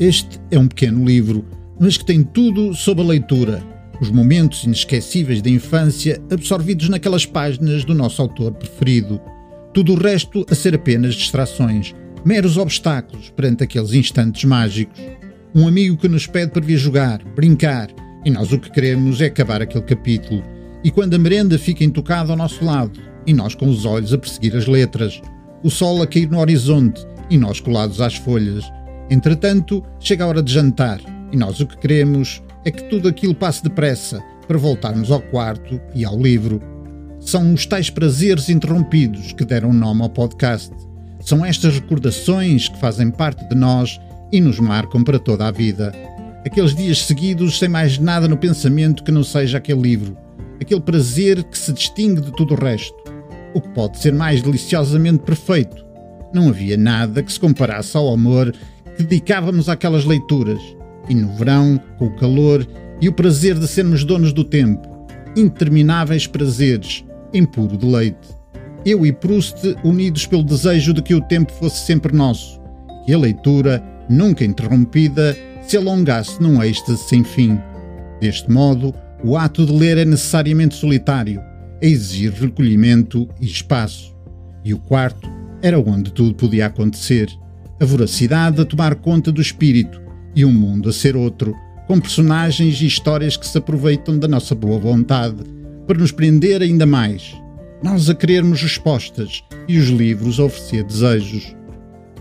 Este é um pequeno livro, mas que tem tudo sobre a leitura, os momentos inesquecíveis da infância absorvidos naquelas páginas do nosso autor preferido. Tudo o resto a ser apenas distrações, meros obstáculos perante aqueles instantes mágicos. Um amigo que nos pede para vir jogar, brincar, e nós o que queremos é acabar aquele capítulo. E quando a merenda fica intocada ao nosso lado, e nós com os olhos a perseguir as letras, o sol a cair no horizonte e nós colados às folhas. Entretanto, chega a hora de jantar, e nós o que queremos é que tudo aquilo passe depressa para voltarmos ao quarto e ao livro. São os tais prazeres interrompidos que deram nome ao podcast. São estas recordações que fazem parte de nós e nos marcam para toda a vida. Aqueles dias seguidos sem mais nada no pensamento que não seja aquele livro. Aquele prazer que se distingue de tudo o resto. O que pode ser mais deliciosamente perfeito. Não havia nada que se comparasse ao amor dedicávamos àquelas leituras. E no verão, com o calor e o prazer de sermos donos do tempo. Intermináveis prazeres, em puro deleite eu e Proust unidos pelo desejo de que o tempo fosse sempre nosso, que a leitura, nunca interrompida, se alongasse num êxtase sem fim. Deste modo, o ato de ler é necessariamente solitário, a exigir recolhimento e espaço. E o quarto era onde tudo podia acontecer, a voracidade a tomar conta do espírito e o mundo a ser outro, com personagens e histórias que se aproveitam da nossa boa vontade para nos prender ainda mais nós a querermos respostas e os livros a oferecer desejos.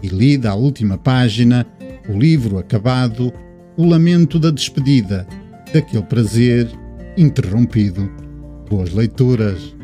E lida a última página, o livro acabado, o lamento da despedida, daquele prazer interrompido. Boas leituras!